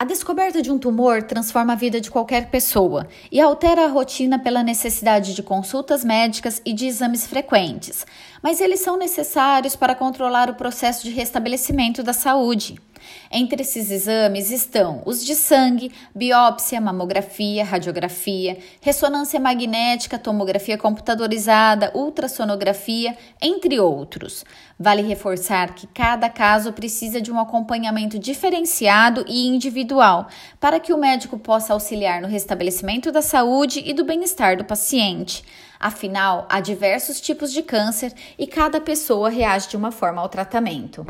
A descoberta de um tumor transforma a vida de qualquer pessoa e altera a rotina pela necessidade de consultas médicas e de exames frequentes, mas eles são necessários para controlar o processo de restabelecimento da saúde. Entre esses exames estão os de sangue, biópsia, mamografia, radiografia, ressonância magnética, tomografia computadorizada, ultrassonografia, entre outros. Vale reforçar que cada caso precisa de um acompanhamento diferenciado e individual para que o médico possa auxiliar no restabelecimento da saúde e do bem-estar do paciente. Afinal, há diversos tipos de câncer e cada pessoa reage de uma forma ao tratamento.